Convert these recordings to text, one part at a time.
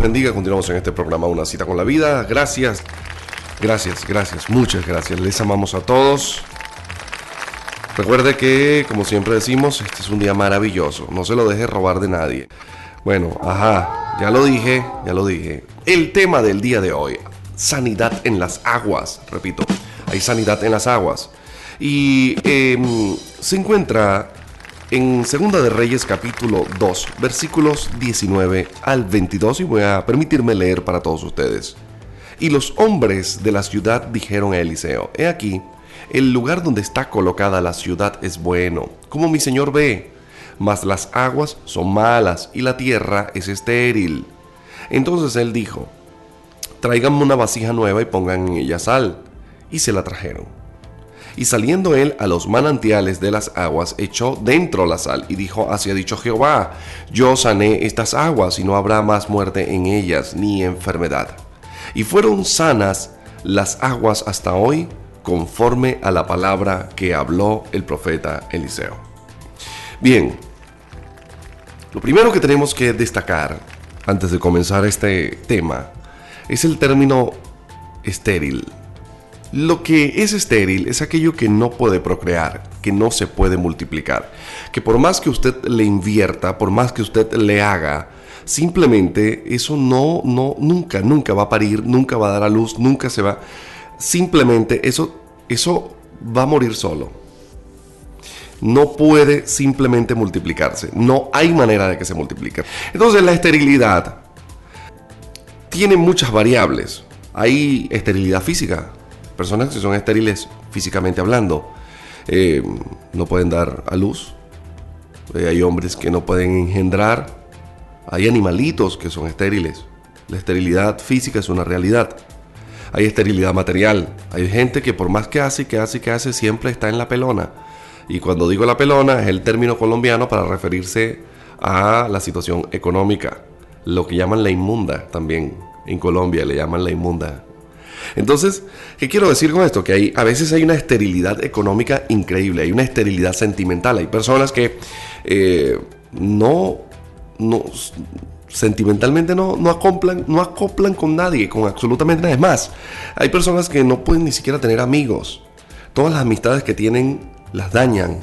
bendiga. Continuamos en este programa Una cita con la vida. Gracias, gracias, gracias, muchas gracias. Les amamos a todos. Recuerde que, como siempre decimos, este es un día maravilloso. No se lo deje robar de nadie. Bueno, ajá, ya lo dije, ya lo dije. El tema del día de hoy, sanidad en las aguas. Repito, hay sanidad en las aguas. Y em, se encuentra en Segunda de Reyes capítulo 2, versículos 19 al 22 y voy a permitirme leer para todos ustedes. Y los hombres de la ciudad dijeron a Eliseo, He aquí, el lugar donde está colocada la ciudad es bueno, como mi señor ve, mas las aguas son malas y la tierra es estéril. Entonces él dijo, Tráiganme una vasija nueva y pongan en ella sal. Y se la trajeron. Y saliendo él a los manantiales de las aguas, echó dentro la sal y dijo, así ha dicho Jehová, yo sané estas aguas y no habrá más muerte en ellas ni enfermedad. Y fueron sanas las aguas hasta hoy, conforme a la palabra que habló el profeta Eliseo. Bien, lo primero que tenemos que destacar antes de comenzar este tema es el término estéril. Lo que es estéril es aquello que no puede procrear, que no se puede multiplicar, que por más que usted le invierta, por más que usted le haga, simplemente eso no, no, nunca, nunca va a parir, nunca va a dar a luz, nunca se va. Simplemente eso, eso va a morir solo. No puede simplemente multiplicarse. No hay manera de que se multiplique. Entonces la esterilidad tiene muchas variables. Hay esterilidad física, personas que son estériles físicamente hablando. Eh, no pueden dar a luz. Eh, hay hombres que no pueden engendrar. Hay animalitos que son estériles. La esterilidad física es una realidad. Hay esterilidad material. Hay gente que por más que hace que hace que hace, siempre está en la pelona. Y cuando digo la pelona es el término colombiano para referirse a la situación económica. Lo que llaman la inmunda también. En Colombia le llaman la inmunda. Entonces, ¿qué quiero decir con esto? Que hay, a veces hay una esterilidad económica increíble, hay una esterilidad sentimental, hay personas que eh, no, no, sentimentalmente no, no, acoplan, no acoplan con nadie, con absolutamente nada. Más, hay personas que no pueden ni siquiera tener amigos. Todas las amistades que tienen las dañan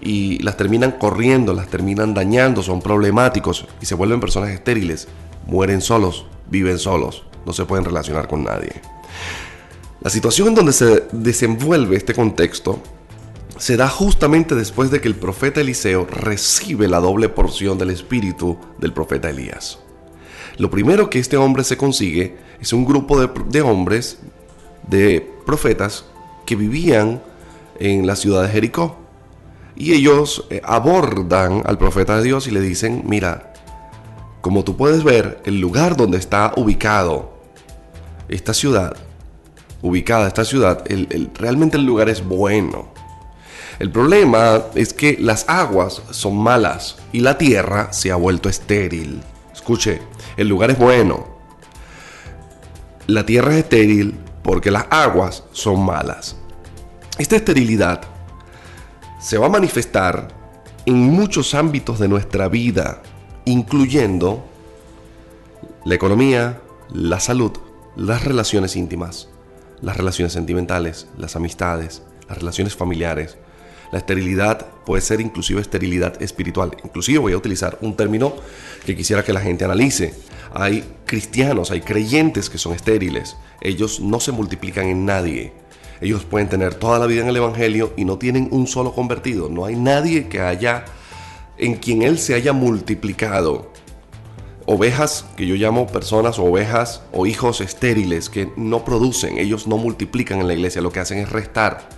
y las terminan corriendo, las terminan dañando, son problemáticos y se vuelven personas estériles. Mueren solos, viven solos, no se pueden relacionar con nadie. La situación en donde se desenvuelve este contexto se da justamente después de que el profeta Eliseo recibe la doble porción del espíritu del profeta Elías. Lo primero que este hombre se consigue es un grupo de, hombres, de profetas, que vivían en la ciudad de Jericó. Y ellos eh, abordan al profeta de Dios y le dicen, mira, como tú puedes ver, el lugar donde está ubicado esta ciudad ubicada esta ciudad, realmente el lugar es bueno. El problema es que las aguas son malas y la tierra se ha vuelto estéril. Escuche, el lugar es bueno. La tierra es estéril porque las aguas son malas. Esta esterilidad se va a manifestar en muchos ámbitos de nuestra vida, incluyendo la economía, la salud, las relaciones íntimas las relaciones sentimentales, las amistades, las relaciones familiares. La esterilidad puede ser inclusive esterilidad espiritual. Inclusive voy a utilizar un término que quisiera que la gente analice. Hay cristianos, hay creyentes que son estériles. Ellos no se multiplican en nadie. Ellos pueden tener toda la vida en el Evangelio y no tienen un solo convertido. No hay nadie que haya en quien Él se haya multiplicado ovejas que yo llamo personas, ovejas o hijos estériles que no producen, ellos no multiplican en la iglesia, lo que hacen es restar.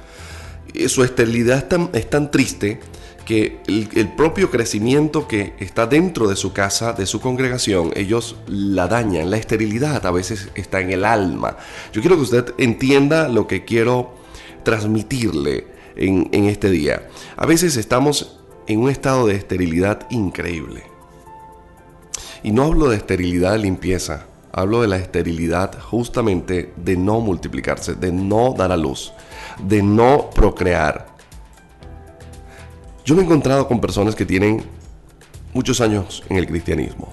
Su esterilidad es tan, es tan triste que el, propio crecimiento que está dentro de su casa, de su congregación, ellos la dañan. La esterilidad a veces está en el alma. Yo quiero que usted entienda lo que quiero transmitirle en, en este día. A veces estamos en un estado de esterilidad increíble. Y no hablo de esterilidad de limpieza, hablo de la esterilidad justamente de no multiplicarse, de no dar a luz, de no procrear. Yo me he encontrado con personas que tienen muchos años en el cristianismo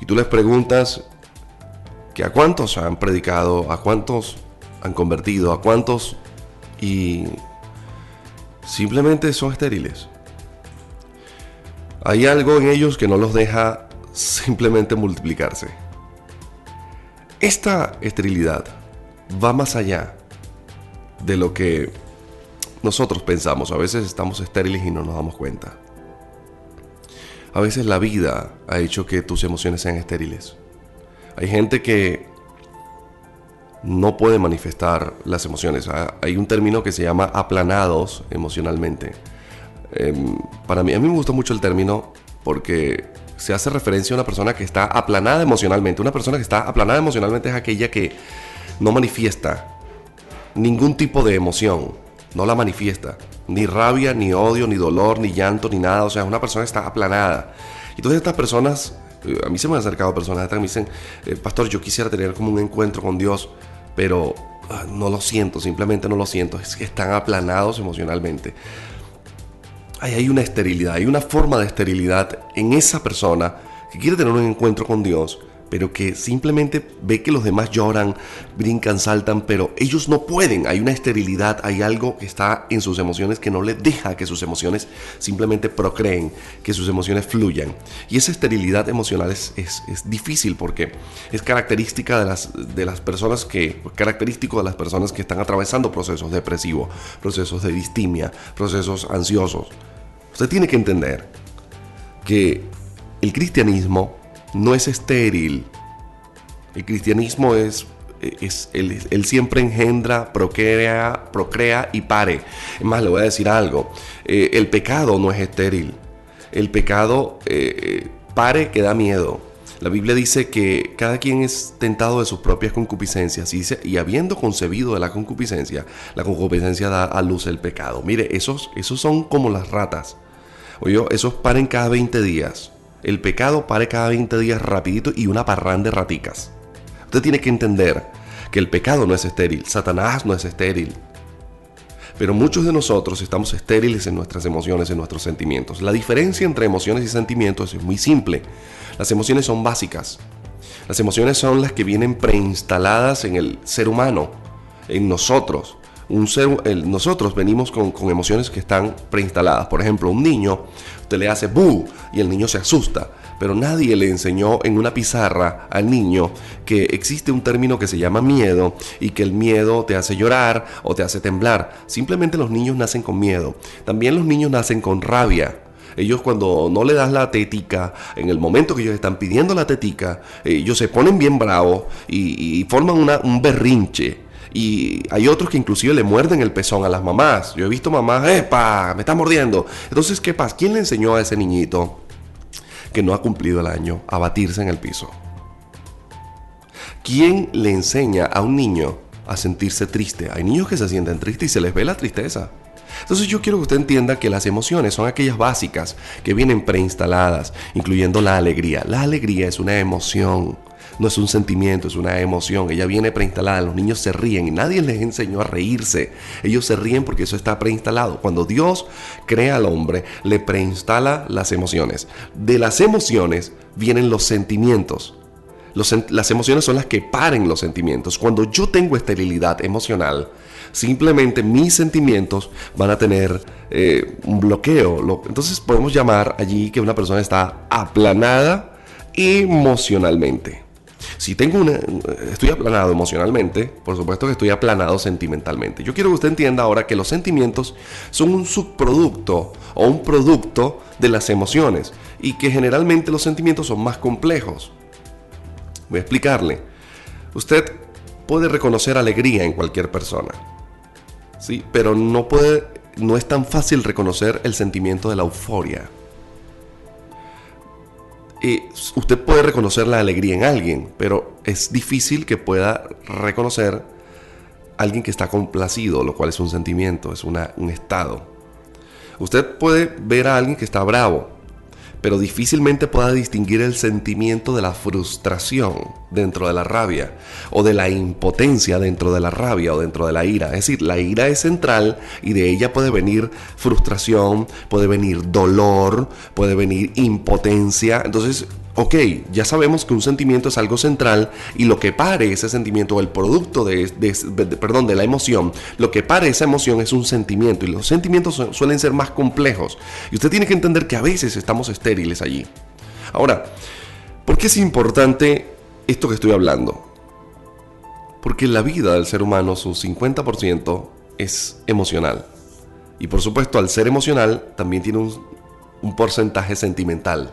y tú les preguntas que a cuántos han predicado, a cuántos han convertido, a cuántos y simplemente son estériles. Hay algo en ellos que no los deja simplemente multiplicarse. Esta esterilidad va más allá de lo que nosotros pensamos. A veces estamos estériles y no nos damos cuenta. A veces la vida ha hecho que tus emociones sean estériles. Hay gente que no puede manifestar las emociones. Ah, hay un término que se llama aplanados emocionalmente. Em, para mí, a mí me gusta mucho el término porque se hace referencia a una persona que está aplanada emocionalmente. Una persona que está aplanada emocionalmente es aquella que no manifiesta ningún tipo de emoción. No la manifiesta. Ni rabia, ni odio, ni dolor, ni llanto, ni nada. O sea, una persona está aplanada. Entonces estas personas, eh, a mí se me han acercado personas que me dicen, eh, pastor, yo quisiera tener como un encuentro con Dios, pero ah, no lo siento, simplemente no lo siento. Es que están aplanados emocionalmente. Hay una esterilidad, hay una forma de esterilidad en esa persona que quiere tener un encuentro con Dios, pero que simplemente ve que los demás lloran, brincan, saltan, pero ellos no pueden. Hay una esterilidad, hay algo que está en sus emociones que no les deja que sus emociones simplemente procreen, que sus emociones fluyan. Y esa esterilidad emocional es, es, difícil porque es característica de las, de las personas que, característico de las personas que están atravesando procesos depresivos, procesos de distimia, procesos ansiosos. Usted tiene que entender que el cristianismo no es estéril. El cristianismo es, es él, siempre engendra, procrea, procrea y pare. Es más, le voy a decir algo. Eh, el pecado no es estéril. El pecado eh, pare que da miedo. La Biblia dice que cada quien es tentado de sus propias concupiscencias y, y habiendo concebido de la concupiscencia, la concupiscencia da a luz el pecado. Mire, esos, esos son como las ratas. Oye, esos paren cada 20 días. El pecado pare cada 20 días rapidito y una parrán de raticas. Usted tiene que entender que el pecado no es estéril, Satanás no es estéril. Pero muchos de nosotros estamos estériles en nuestras emociones, en nuestros sentimientos. La diferencia entre emociones y sentimientos es muy simple. Las emociones son básicas. Las emociones son las que vienen preinstaladas en el ser humano, en nosotros. Un nosotros venimos con, emociones que están preinstaladas. Por ejemplo, un niño Usted le hace bu y el niño se asusta. Pero nadie le enseñó en una pizarra al niño que existe un término que se llama miedo y que el miedo te hace llorar o te hace temblar. Simplemente los niños nacen con miedo. También los niños nacen con rabia. Ellos cuando no le das la tetica, en el momento que ellos están pidiendo la tetica, ellos se ponen bien bravos y, forman un berrinche. Y hay otros que inclusive le muerden el pezón a las mamás. Yo he visto mamás, ¡epa! Me está mordiendo. Entonces, ¿qué pasa? ¿Quién le enseñó a ese niñito que no ha cumplido el año a batirse en el piso? ¿Quién le enseña a un niño a sentirse triste? Hay niños que se sienten tristes y se les ve la tristeza. Entonces yo quiero que usted entienda que las emociones son aquellas básicas que vienen preinstaladas, incluyendo la alegría. La alegría es una emoción no es un sentimiento, es una emoción. Ella viene preinstalada. Los niños se ríen y nadie les enseñó a reírse. Ellos se ríen porque eso está preinstalado. Cuando Dios crea al hombre, le preinstala las emociones. De las emociones vienen los sentimientos. las emociones son las que paren los sentimientos. Cuando yo tengo esterilidad emocional, simplemente mis sentimientos van a tener eh, un bloqueo. Entonces podemos llamar allí que una persona está aplanada emocionalmente. Si tengo una, estoy aplanado emocionalmente, por supuesto que estoy aplanado sentimentalmente. Yo quiero que usted entienda ahora que los sentimientos son un subproducto o un producto de las emociones y que generalmente los sentimientos son más complejos. Voy a explicarle. Usted puede reconocer alegría en cualquier persona, sí, pero no puede, no es tan fácil reconocer el sentimiento de la euforia usted puede reconocer la alegría en alguien, pero es difícil que pueda reconocer a alguien que está complacido, lo cual es un sentimiento, es un estado. Usted puede ver a alguien que está bravo, pero difícilmente pueda distinguir el sentimiento de la frustración dentro de la rabia o de la impotencia dentro de la rabia o dentro de la ira. Es decir, la ira es central y de ella puede venir frustración, puede venir dolor, puede venir impotencia. Entonces, ok, ya sabemos que un sentimiento es algo central y lo que pare ese sentimiento o el producto de, perdón, de la emoción, lo que pare esa emoción es un sentimiento y los sentimientos suelen ser más complejos. Y usted tiene que entender que a veces estamos estériles allí. Ahora, ¿por qué es importante esto que estoy hablando? Porque la vida del ser humano, su 50% es emocional. Y por supuesto, al ser emocional, también tiene un, un porcentaje sentimental.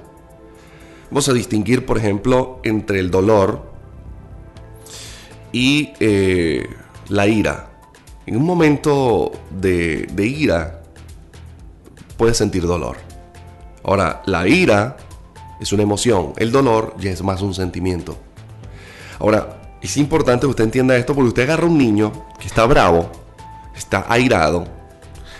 Vamos a distinguir, por ejemplo, entre el dolor y eh, la ira. En un momento de, ira, puedes sentir dolor. Ahora, la ira es una emoción, el dolor ya es más un sentimiento. Ahora, es importante que usted entienda esto porque usted agarra a un niño que está bravo, está airado,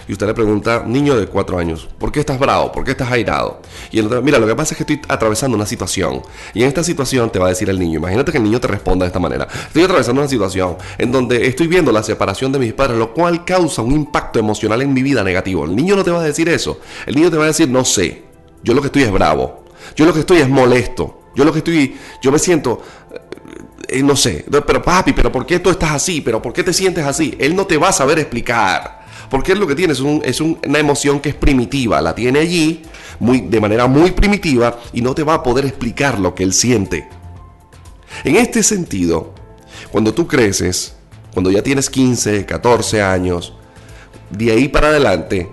y usted le pregunta, niño de cuatro años, ¿por qué estás bravo? ¿Por qué estás airado? Y él mira, lo que pasa es que estoy atravesando una situación. Y en esta situación te va a decir el niño, imagínate que el niño te responda de esta manera. Estoy atravesando una situación en donde estoy viendo la separación de mis padres, lo cual causa un impacto emocional en mi vida negativo. El niño no te va a decir eso. El niño te va a decir, no sé, yo lo que estoy es bravo. Yo lo que estoy es molesto. Yo lo que estoy, yo me siento, eh, no sé, pero papi, pero ¿por qué tú estás así? ¿Pero por qué te sientes así? Él no te va a saber explicar. Porque es lo que tiene, es, es una emoción que es primitiva, la tiene allí muy, de manera muy primitiva y no te va a poder explicar lo que él siente. En este sentido, cuando tú creces, cuando ya tienes 15, 14 años, de ahí para adelante,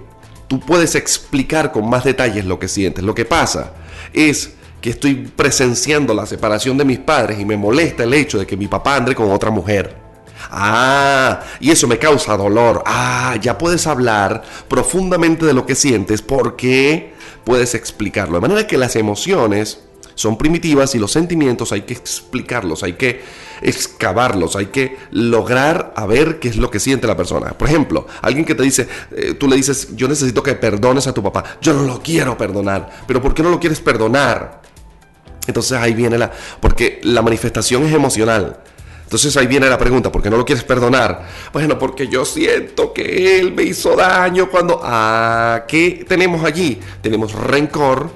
tú puedes explicar con más detalles lo que sientes. Lo que pasa es que estoy presenciando la separación de mis padres y me molesta el hecho de que mi papá ande con otra mujer. Ah, y eso me causa dolor. Ah, ya puedes hablar profundamente de lo que sientes porque puedes explicarlo. De manera que las emociones son primitivas y los sentimientos hay que explicarlos, hay que excavarlos, hay que lograr a ver qué es lo que siente la persona. Por ejemplo, alguien que te dice, eh, tú le dices, yo necesito que perdones a tu papá, yo no lo quiero perdonar, pero ¿por qué no lo quieres perdonar? Entonces ahí viene la, porque la manifestación es emocional. Entonces ahí viene la pregunta, ¿por qué no lo quieres perdonar? Bueno, porque yo siento que él me hizo daño cuando... Ah, ¿qué tenemos allí? Tenemos rencor,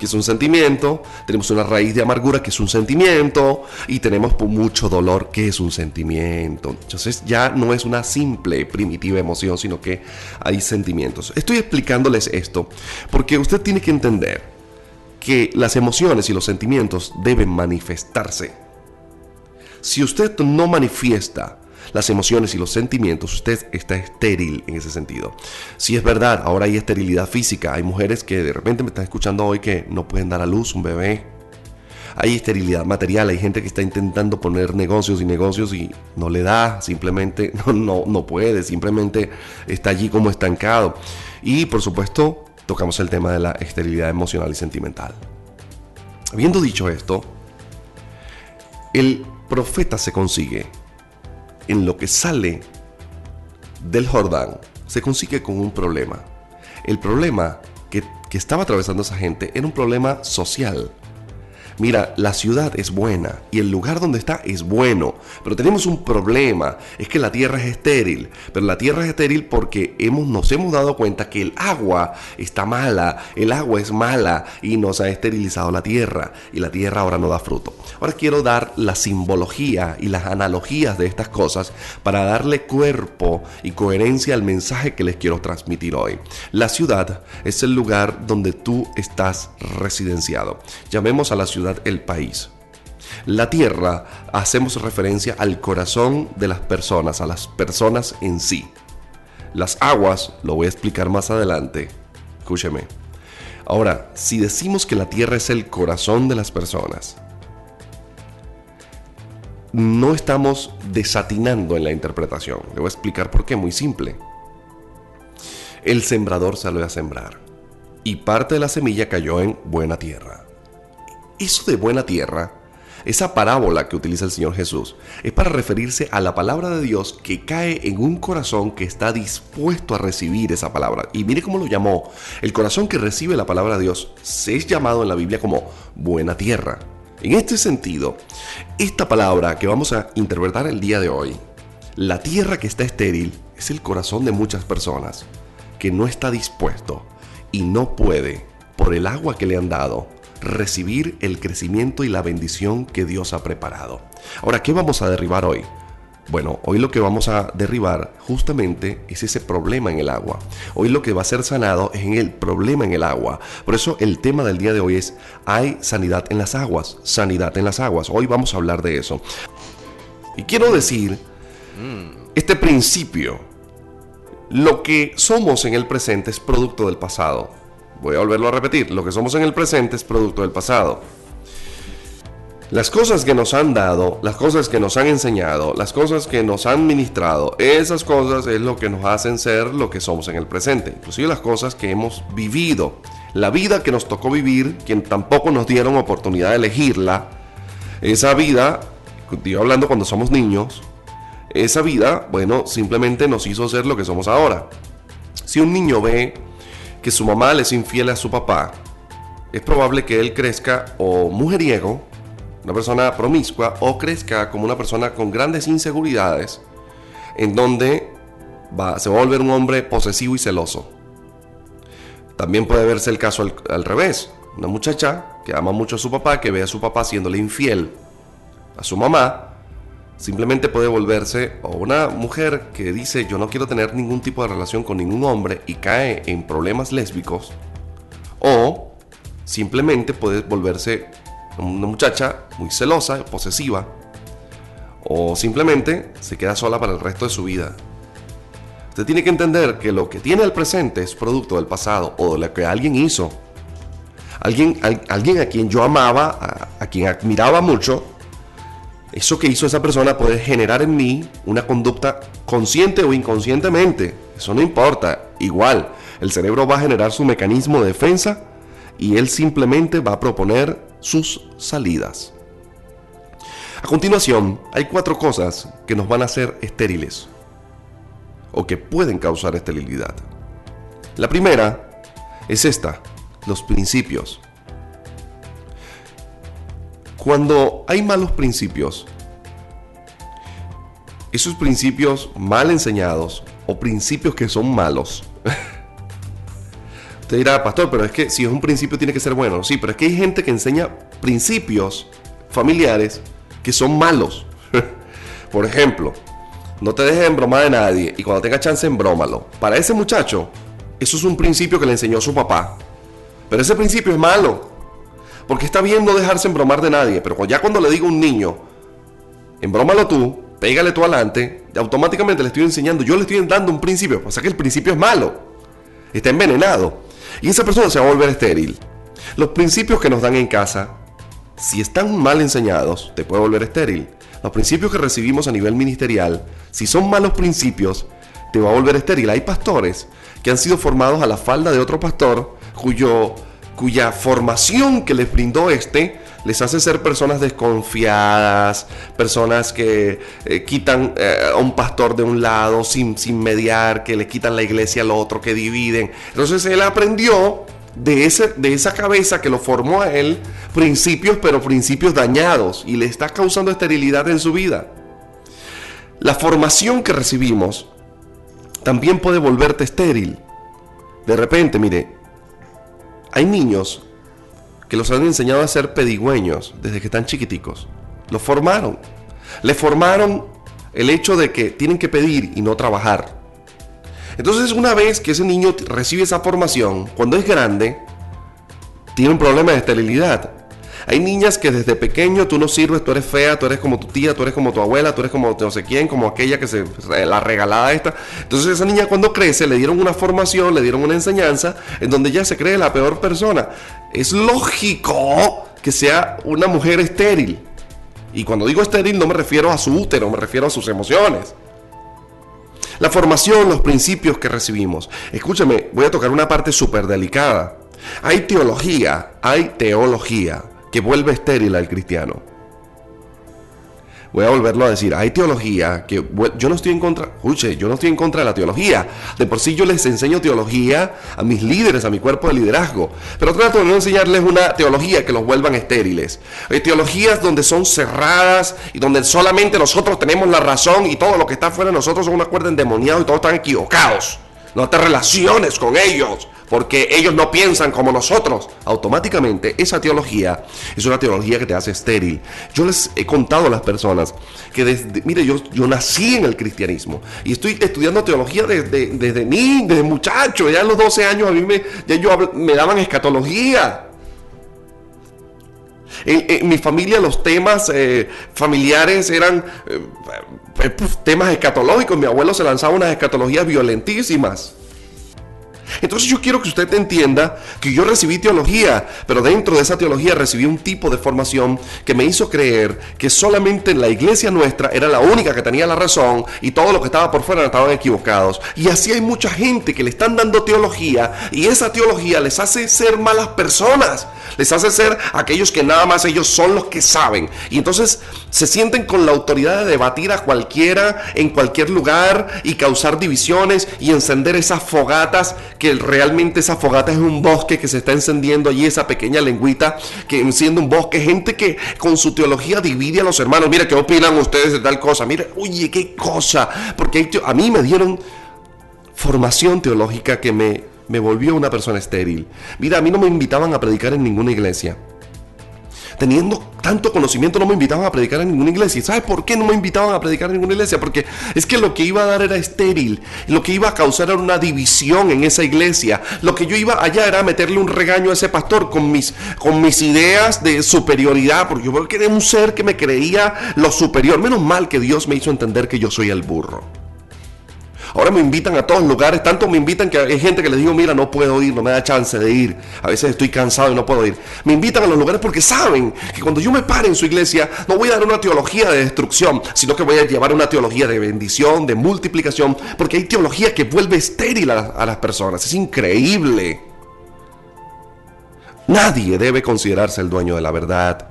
que es un sentimiento, tenemos una raíz de amargura, que es un sentimiento, y tenemos mucho dolor, que es un sentimiento. Entonces ya no es una simple, primitiva emoción, sino que hay sentimientos. Estoy explicándoles esto porque usted tiene que entender que las emociones y los sentimientos deben manifestarse si usted no manifiesta las emociones y los sentimientos, usted está estéril en ese sentido. Si es verdad, ahora hay esterilidad física, hay mujeres que de repente me están escuchando hoy que no pueden dar a luz un bebé. Hay esterilidad material, hay gente que está intentando poner negocios y negocios y no le da, simplemente no, no, no puede, simplemente está allí como estancado. Y por supuesto, tocamos el tema de la esterilidad emocional y sentimental. Habiendo dicho esto, el profeta se consigue en lo que sale del Jordán, se consigue con un problema. El problema que, que estaba atravesando esa gente era un problema social mira, la ciudad es buena y el lugar donde está es bueno, pero tenemos un problema, es que la tierra es estéril, pero la tierra es estéril porque hemos, nos hemos dado cuenta que el agua está mala, el agua es mala y nos ha esterilizado la tierra y la tierra ahora no da fruto. Ahora quiero dar la simbología y las analogías de estas cosas para darle cuerpo y coherencia al mensaje que les quiero transmitir hoy. La ciudad es el lugar donde tú estás residenciado. Llamemos a la ciudad el país. La tierra hacemos referencia al corazón de las personas, a las personas en sí. Las aguas, lo voy a explicar más adelante. Escúcheme. Ahora, si decimos que la tierra es el corazón de las personas, no estamos desatinando en la interpretación. Le voy a explicar por qué, muy simple. El sembrador salió a sembrar y parte de la semilla cayó en buena tierra. Eso de buena tierra esa parábola que utiliza el Señor Jesús, es para referirse a la palabra de Dios que cae en un corazón que está dispuesto a recibir esa palabra. Y mire cómo lo llamó. El corazón que recibe la palabra de Dios se es llamado en la Biblia como buena tierra. En este sentido, esta palabra que vamos a interpretar el día de hoy, la tierra que está estéril, es el corazón de muchas personas que no está dispuesto y no puede, por el agua que le han dado, recibir el crecimiento y la bendición que Dios ha preparado. Ahora, ¿qué vamos a derribar hoy? Bueno, hoy lo que vamos a derribar justamente es ese problema en el agua. Hoy lo que va a ser sanado es en el problema en el agua. Por eso el tema del día de hoy es hay sanidad en las aguas, sanidad en las aguas. Hoy vamos a hablar de eso. Y quiero decir, este principio, lo que somos en el presente es producto del pasado. Voy a volverlo a repetir, lo que somos en el presente es producto del pasado. Las cosas que nos han dado, las cosas que nos han enseñado, las cosas que nos han ministrado, esas cosas es lo que nos hacen ser lo que somos en el presente. Inclusive las cosas que hemos vivido. La vida que nos tocó vivir, quien tampoco nos dieron oportunidad de elegirla. Esa vida, estoy hablando cuando somos niños, esa vida, bueno, simplemente nos hizo ser lo que somos ahora. Si un niño ve que su mamá le es infiel a su papá, es probable que él crezca o mujeriego, una persona promiscua, o crezca como una persona con grandes inseguridades, en donde va, se va a volver un hombre posesivo y celoso. También puede verse el caso al, al revés, una muchacha que ama mucho a su papá, que ve a su papá siéndole infiel a su mamá, simplemente puede volverse o una mujer que dice yo no quiero tener ningún tipo de relación con ningún hombre y cae en problemas lésbicos o simplemente puede volverse una muchacha muy celosa, posesiva o simplemente se queda sola para el resto de su vida. Usted tiene que entender que lo que tiene el presente es producto del pasado o de lo que alguien hizo. Alguien, alguien a quien yo amaba, a, a quien admiraba mucho, eso que hizo esa persona puede generar en mí una conducta consciente o inconscientemente. Eso no importa. Igual, el cerebro va a generar su mecanismo de defensa y él simplemente va a proponer sus salidas. A continuación, hay cuatro cosas que nos van a hacer estériles o que pueden causar esterilidad. La primera es esta, los principios. Cuando hay malos principios, esos principios mal enseñados o principios que son malos, usted dirá, pastor, pero es que si es un principio tiene que ser bueno. Sí, pero es que hay gente que enseña principios familiares que son malos. Por ejemplo, no te dejes embromar de nadie y cuando tenga chance embrómalo. Para ese muchacho, eso es un principio que le enseñó su papá. Pero ese principio es malo. Porque está bien no dejarse embromar de nadie, pero ya cuando le digo a un niño, embrómalo tú, pégale tú adelante, automáticamente le estoy enseñando, yo le estoy dando un principio, sea que el principio es malo, está envenenado, y esa persona se va a volver estéril. Los principios que nos dan en casa, si están mal enseñados, te puede volver estéril. Los principios que recibimos a nivel ministerial, si son malos principios, te va a volver estéril. Hay pastores que han sido formados a la falda de otro pastor cuyo cuya formación que les brindó este les hace ser personas desconfiadas, personas que eh, quitan eh, a un pastor de un lado sin, sin mediar, que le quitan la iglesia al otro, que dividen. Entonces él aprendió de, ese, de esa cabeza que lo formó a él principios, pero principios dañados y le está causando esterilidad en su vida. La formación que recibimos también puede volverte estéril. De repente, mire, hay niños que los han enseñado a ser pedigüeños desde que están chiquiticos. Los formaron. Le formaron el hecho de que tienen que pedir y no trabajar. Entonces una vez que ese niño recibe esa formación, cuando es grande, tiene un problema de esterilidad. Hay niñas que desde pequeño tú no sirves, tú eres fea, tú eres como tu tía, tú eres como tu abuela, tú eres como no sé quién, como aquella que se la regalada esta. Entonces esa niña cuando crece le dieron una formación, le dieron una enseñanza en donde ya se cree la peor persona. Es lógico que sea una mujer estéril. Y cuando digo estéril no me refiero a su útero, me refiero a sus emociones. La formación, los principios que recibimos. Escúchame, voy a tocar una parte súper delicada. Hay teología, hay teología que vuelve estéril al cristiano. voy a volverlo a decir, hay teología que yo no estoy en contra, escuche, yo no estoy en contra de la teología. De por sí yo les enseño teología a mis líderes, a mi cuerpo de liderazgo, pero trato de no enseñarles una teología que los vuelvan estériles. Hay teologías donde son cerradas y donde solamente nosotros tenemos la razón y todo lo que está fuera de nosotros son una cuerda endemoniada y todos están equivocados. No te relaciones con ellos porque ellos no piensan como nosotros. Automáticamente esa teología es una teología que te hace estéril. Yo les he contado a las personas que desde, mire, yo, yo nací en el cristianismo y estoy estudiando teología desde, desde mí, desde muchacho, ya a los 12 años a mí me, ya yo, me daban escatología. En, mi familia los temas eh, familiares eran eh, eh, temas escatológicos. Mi abuelo se lanzaba unas escatologías violentísimas. Entonces yo quiero que usted entienda que yo recibí teología, pero dentro de esa teología recibí un tipo de formación que me hizo creer que solamente la iglesia nuestra era la única que tenía la razón y todo lo que estaba por fuera estaban equivocados. Y así hay mucha gente que le están dando teología y esa teología les hace ser malas personas, les hace ser aquellos que nada más ellos son los que saben. Y entonces se sienten con la autoridad de debatir a cualquiera en cualquier lugar y causar divisiones y encender esas fogatas que realmente esa fogata es un bosque que se está encendiendo allí, esa pequeña lengüita que enciende un bosque. Gente que con su teología divide a los hermanos. Mira, ¿qué opinan ustedes de tal cosa? Mira, oye, qué cosa. Porque a mí me dieron formación teológica que me, me volvió una persona estéril. Mira, a mí no me invitaban a predicar en ninguna iglesia teniendo tanto conocimiento, no me invitaban a predicar en ninguna iglesia. ¿Y sabes por qué no me invitaban a predicar en ninguna iglesia? Porque es que lo que iba a dar era estéril. Lo que iba a causar era una división en esa iglesia. Lo que yo iba allá era meterle un regaño a ese pastor con mis, con mis ideas de superioridad. Porque yo era un ser que me creía lo superior. Menos mal que Dios me hizo entender que yo soy el burro. Ahora me invitan a todos lugares, tanto me invitan que hay gente que le digo, mira, no puedo ir, no me da chance de ir. A veces estoy cansado y no puedo ir. Me invitan a los lugares porque saben que cuando yo me pare en su iglesia, no voy a dar una teología de destrucción, sino que voy a llevar una teología de bendición, de multiplicación, porque hay teología que vuelve estéril a, a las personas. Es increíble. Nadie debe considerarse el dueño de la verdad.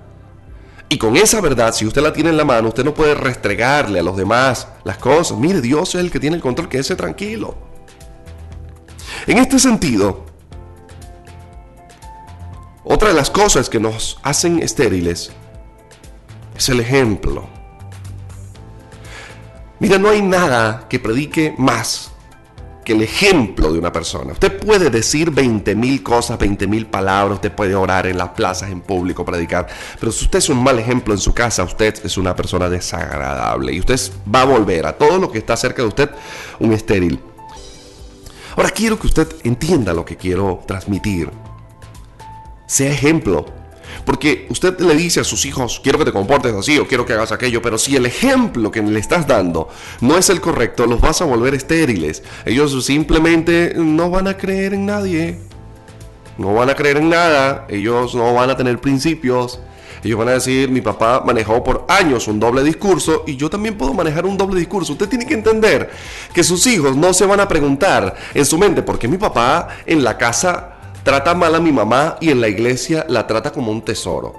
Y con esa verdad, si usted la tiene en la mano, usted no puede restregarle a los demás las cosas. Mire, Dios es el que tiene el control, quédese tranquilo. En este sentido, otra de las cosas que nos hacen estériles es el ejemplo. Mira, no hay nada que predique más el ejemplo de una persona. Usted puede decir 20 mil cosas, 20 mil palabras, usted puede orar en las plazas, en público, predicar, pero si usted es un mal ejemplo en su casa, usted es una persona desagradable y usted va a volver a todo lo que está cerca de usted un estéril. Ahora quiero que usted entienda lo que quiero transmitir. Sea ejemplo porque usted le dice a sus hijos, quiero que te comportes así o quiero que hagas aquello, pero si el ejemplo que le estás dando no es el correcto, los vas a volver estériles. Ellos simplemente no van a creer en nadie. No van a creer en nada. Ellos no van a tener principios. Ellos van a decir, mi papá manejó por años un doble discurso y yo también puedo manejar un doble discurso. Usted tiene que entender que sus hijos no se van a preguntar en su mente, ¿por qué mi papá en la casa trata mal a mi mamá y en la iglesia la trata como un tesoro.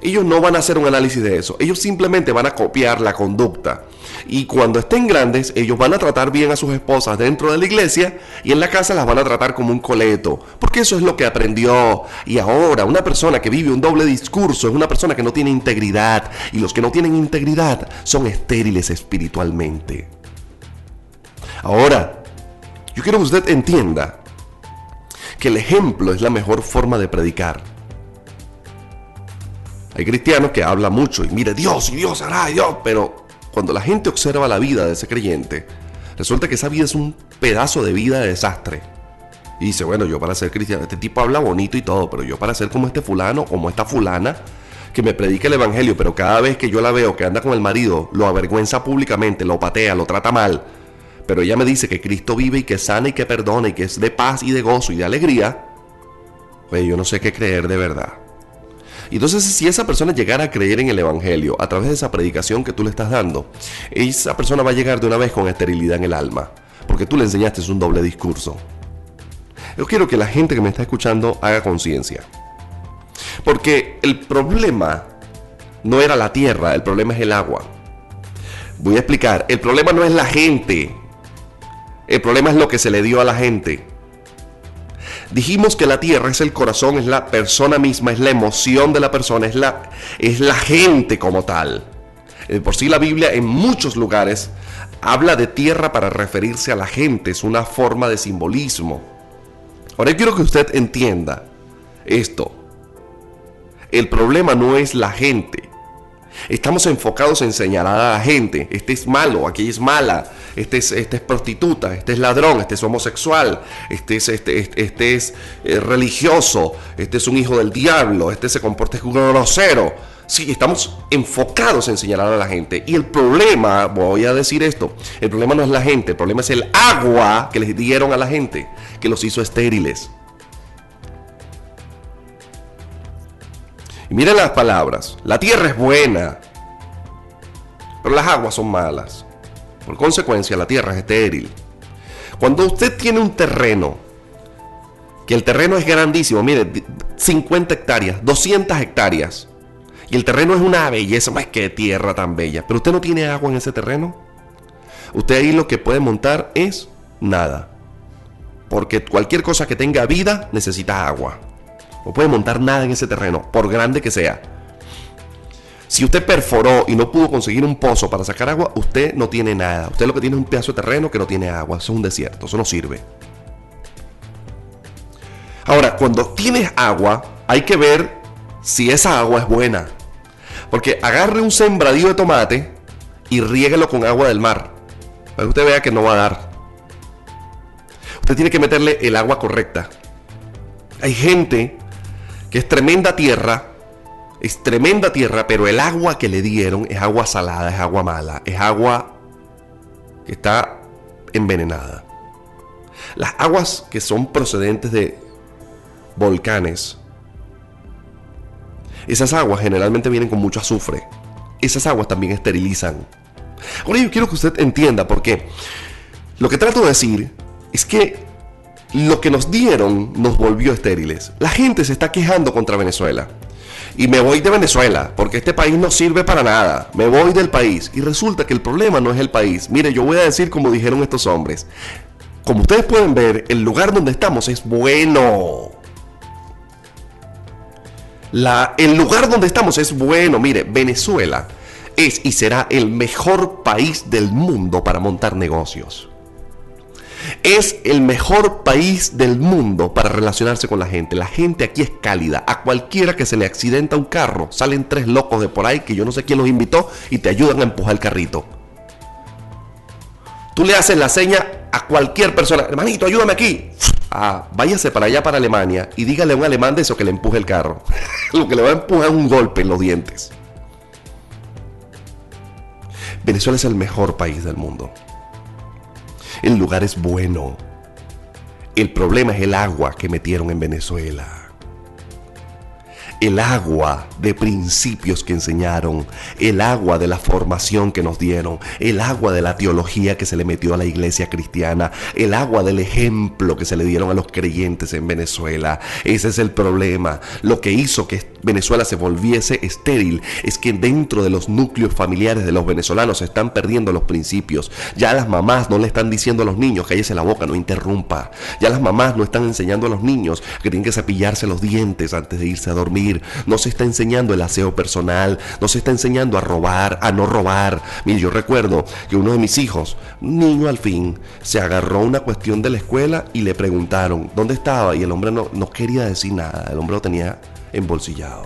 Ellos no van a hacer un análisis de eso, ellos simplemente van a copiar la conducta. Y cuando estén grandes, ellos van a tratar bien a sus esposas dentro de la iglesia y en la casa las van a tratar como un coleto, porque eso es lo que aprendió. Y ahora, una persona que vive un doble discurso es una persona que no tiene integridad, y los que no tienen integridad son estériles espiritualmente. Ahora, yo quiero que usted entienda que el ejemplo es la mejor forma de predicar. Hay cristianos que hablan mucho y mire Dios y Dios hará Dios, pero cuando la gente observa la vida de ese creyente, resulta que esa vida es un pedazo de vida de desastre. Y dice, bueno, yo para ser cristiano, este tipo habla bonito y todo, pero yo para ser como este fulano, como esta fulana, que me predica el evangelio, pero cada vez que yo la veo que anda con el marido, lo avergüenza públicamente, lo patea, lo trata mal, pero ella me dice que Cristo vive y que sana y que perdona y que es de paz y de gozo y de alegría, pues yo no sé qué creer de verdad. Y entonces si esa persona llegara a creer en el Evangelio a través de esa predicación que tú le estás dando, esa persona va a llegar de una vez con esterilidad en el alma, porque tú le enseñaste un doble discurso. Yo quiero que la gente que me está escuchando haga conciencia. Porque el problema no era la tierra, el problema es el agua. Voy a explicar. El problema no es la gente. El problema es lo que se le dio a la gente. Dijimos que la tierra es el corazón, es la persona misma, es la emoción de la persona, es la, es la gente como tal. Por sí la Biblia en muchos lugares habla de tierra para referirse a la gente, es una forma de simbolismo. Ahora yo quiero que usted entienda esto. El problema no es la gente. Estamos enfocados en señalar a la gente. Este es malo, aquí es mala, este es, este es prostituta, este es ladrón, este es homosexual, este es, este, este, este es eh, religioso, este es un hijo del diablo, este se comporta como grosero. Sí, estamos enfocados en señalar a la gente. Y el problema, voy a decir esto, el problema no es la gente, el problema es el agua que les dieron a la gente, que los hizo estériles. Y miren las palabras. La tierra es buena, pero las aguas son malas. Por consecuencia, la tierra es estéril. Cuando usted tiene un terreno, que el terreno es grandísimo, mire, 50 hectáreas, 200 hectáreas, y el terreno es una belleza, más que tierra tan bella, pero usted no tiene agua en ese terreno, usted ahí lo que puede montar es nada. Porque cualquier cosa que tenga vida necesita agua. No puede montar nada en ese terreno, por grande que sea. Si usted perforó y no pudo conseguir un pozo para sacar agua, usted no tiene nada. Usted lo que tiene es un pedazo de terreno que no tiene agua. Eso es un desierto, eso no sirve. Ahora, cuando tienes agua, hay que ver si esa agua es buena. Porque agarre un sembradío de tomate y riéguelo con agua del mar. Para que usted vea que no va a dar. Usted tiene que meterle el agua correcta. Hay gente que es tremenda tierra, es tremenda tierra, pero el agua que le dieron es agua salada, es agua mala, es agua que está envenenada. Las aguas que son procedentes de volcanes, esas aguas generalmente vienen con mucho azufre. Esas aguas también esterilizan. Ahora yo quiero que usted entienda porque lo que trato de decir es que lo que nos dieron nos volvió estériles. La gente se está quejando contra Venezuela. Y me voy de Venezuela, porque este país no sirve para nada. Me voy del país. Y resulta que el problema no es el país. Mire, yo voy a decir como dijeron estos hombres. Como ustedes pueden ver, el lugar donde estamos es bueno. La, el lugar donde estamos es bueno. Mire, Venezuela es y será el mejor país del mundo para montar negocios es el mejor país del mundo para relacionarse con la gente. La gente aquí es cálida. A cualquiera que se le accidenta un carro, salen tres locos de por ahí que yo no sé quién los invitó y te ayudan a empujar el carrito. Tú le haces la seña a cualquier persona, hermanito, ayúdame aquí. Ah, váyase para allá, para Alemania, y dígale a un alemán de eso que le empuje el carro. Lo que le va a empujar es un golpe en los dientes. Venezuela es el mejor país del mundo. El lugar es bueno. El problema es el agua que metieron en Venezuela el agua de principios que enseñaron, el agua de la formación que nos dieron, el agua de la teología que se le metió a la iglesia cristiana, el agua del ejemplo que se le dieron a los creyentes en Venezuela. Ese es el problema. Lo que hizo que Venezuela se volviese estéril es que dentro de los núcleos familiares de los venezolanos se están perdiendo los principios. Ya las mamás no le están diciendo a los niños, cállese la boca, no interrumpa. Ya las mamás no están enseñando a los niños que tienen que cepillarse los dientes antes de irse a dormir no se está enseñando el aseo personal, no se está enseñando a robar, a no robar. Mire, yo recuerdo que uno de mis hijos, niño al fin, se agarró una cuestión de la escuela y le preguntaron dónde estaba y el hombre no, no quería decir nada, el hombre lo tenía embolsillado.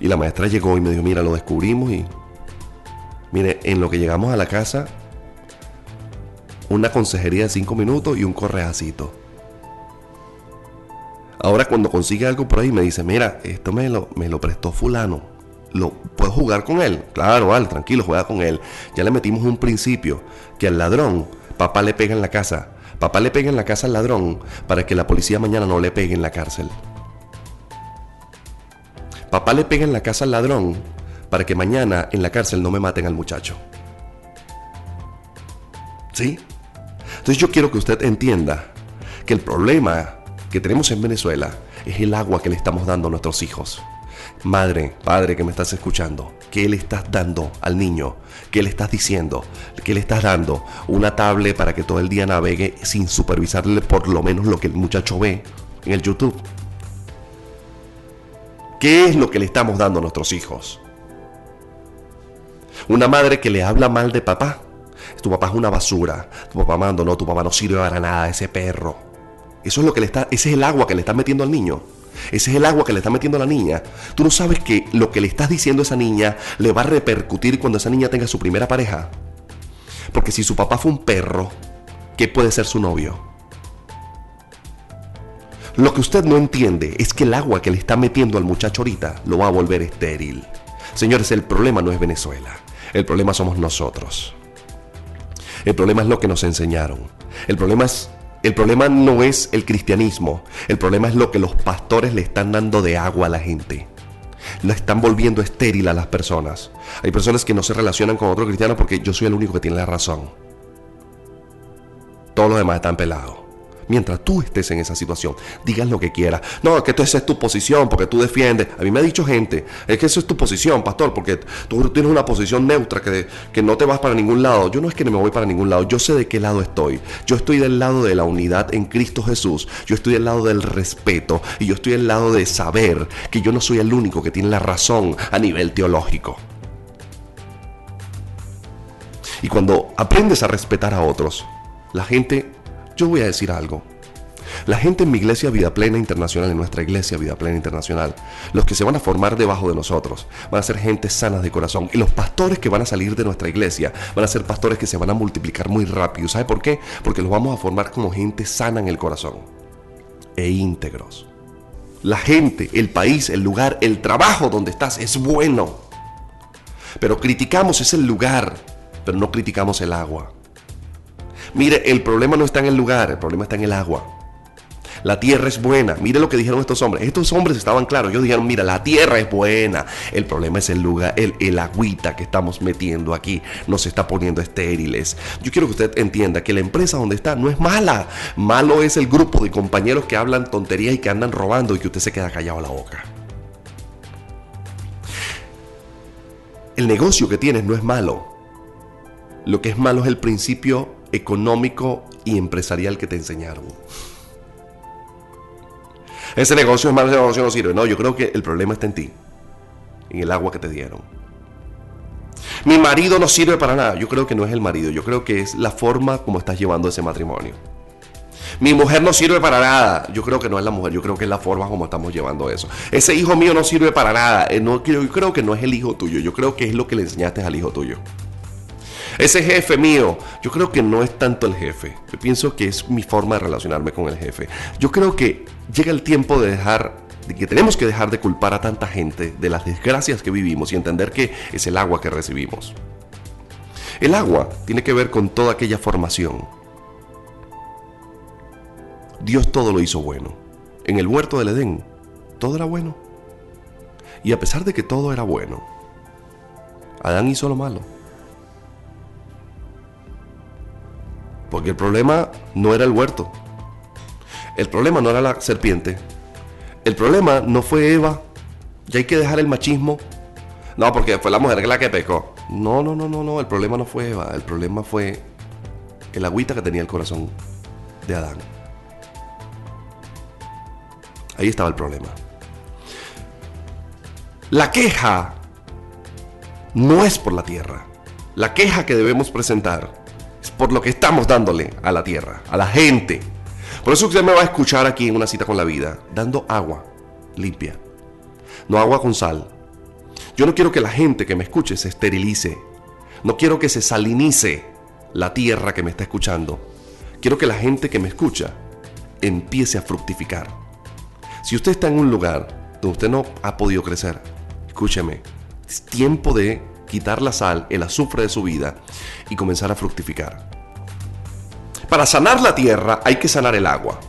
Y la maestra llegó y me dijo, mira, lo descubrimos y... Mire, en lo que llegamos a la casa, una consejería de cinco minutos y un correacito. Ahora cuando consigue algo por ahí me dice, mira, esto me lo, me lo prestó fulano. ¿Lo, ¿Puedo jugar con él? Claro, vale, tranquilo, juega con él. Ya le metimos un principio, que al ladrón, papá le pega en la casa. Papá le pega en la casa al ladrón para que la policía mañana no le pegue en la cárcel. Papá le pega en la casa al ladrón para que mañana en la cárcel no me maten al muchacho. ¿Sí? Entonces yo quiero que usted entienda que el problema que tenemos en Venezuela es el agua que le estamos dando a nuestros hijos. Madre, padre que me estás escuchando, ¿qué le estás dando al niño? ¿Qué le estás diciendo? ¿Qué le estás dando? Una tablet para que todo el día navegue sin supervisarle por lo menos lo que el muchacho ve en el YouTube. ¿Qué es lo que le estamos dando a nuestros hijos? Una madre que le habla mal de papá. Tu papá es una basura. Tu papá me abandonó. Tu papá no sirve para nada. Ese perro. Eso es lo que le está. Ese es el agua que le está metiendo al niño. Ese es el agua que le está metiendo a la niña. Tú no sabes que lo que le estás diciendo a esa niña le va a repercutir cuando esa niña tenga su primera pareja. Porque si su papá fue un perro, ¿qué puede ser su novio? Lo que usted no entiende es que el agua que le está metiendo al muchacho ahorita lo va a volver estéril. Señores, el problema no es Venezuela. El problema somos nosotros. El problema es lo que nos enseñaron. El problema es el problema no es el cristianismo, el problema es lo que los pastores le están dando de agua a la gente. Lo están volviendo estéril a las personas. Hay personas que no se relacionan con otro cristiano porque yo soy el único que tiene la razón. Todos los demás están pelados mientras tú estés en esa situación. Digas lo que quieras. No, es que esa es tu posición porque tú defiendes. A mí me ha dicho gente, es que eso es tu posición, pastor, porque tú tienes una posición neutra que, que no te vas para ningún lado. Yo no es que no me voy para ningún lado, yo sé de qué lado estoy. Yo estoy del lado de la unidad en Cristo Jesús. Yo estoy del lado del respeto y yo estoy del lado de saber que yo no soy el único que tiene la razón a nivel teológico. Y cuando aprendes a respetar a otros, la gente yo voy a decir algo. La gente en mi iglesia Vida Plena Internacional, en nuestra iglesia Vida Plena Internacional, los que se van a formar debajo de nosotros, van a ser gente sanas de corazón. Y los pastores que van a salir de nuestra iglesia van a ser pastores que se van a multiplicar muy rápido. ¿Sabe por qué? Porque los vamos a formar como gente sana en el corazón e íntegros. La gente, el país, el lugar, el trabajo donde estás es bueno. Pero criticamos ese lugar, pero no criticamos el agua. Mire, el problema no está en el lugar, el problema está en el agua. La tierra es buena. Mire lo que dijeron estos hombres. Estos hombres estaban claros. Ellos dijeron, mira, la tierra es buena. El problema es el lugar, el, el agüita que estamos metiendo aquí. Nos está poniendo estériles. Yo quiero que usted entienda que la empresa donde está no es mala. Malo es el grupo de compañeros que hablan tonterías y que andan robando y que usted se queda callado la boca. El negocio que tienes no es malo. Lo que es malo es el principio económico y empresarial que te enseñaron. Ese negocio es malo, ese negocio no sirve. No, yo creo que el problema está en ti, en el agua que te dieron. Mi marido no sirve para nada. Yo creo que no es el marido, yo creo que es la forma como estás llevando ese matrimonio. Mi mujer no sirve para nada. Yo creo que no es la mujer, yo creo que es la forma como estamos llevando eso. Ese hijo mío no sirve para nada. Eh, no, yo creo que no es el hijo tuyo, yo creo que es lo que le enseñaste al hijo tuyo. Ese jefe mío, yo creo que no es tanto el jefe. Yo pienso que es mi forma de relacionarme con el jefe. Yo creo que llega el tiempo de dejar de que tenemos que dejar de culpar a tanta gente de las desgracias que vivimos y entender que es el agua que recibimos. El agua tiene que ver con toda aquella formación. Dios todo lo hizo bueno. En el huerto del Edén, todo era bueno. Y a pesar de que todo era bueno, Adán hizo lo malo. Porque el problema no era el huerto. El problema no era la serpiente. El problema no fue Eva. Ya hay que dejar el machismo. No, porque fue la mujer la que pecó. No, no, no, no, no. El problema no fue Eva. El problema fue el agüita que tenía el corazón de Adán. Ahí estaba el problema. La queja no es por la tierra. La queja que debemos presentar por lo que estamos dándole a la tierra, a la gente. Por eso usted me va a escuchar aquí en una cita con la vida, dando agua limpia, no agua con sal. Yo no quiero que la gente que me escuche se esterilice, no quiero que se salinice la tierra que me está escuchando. Quiero que la gente que me escucha empiece a fructificar. Si usted está en un lugar donde usted no ha podido crecer, escúcheme, es tiempo de quitar la sal, el azufre de su vida y comenzar a fructificar. Para sanar la tierra hay que sanar el agua.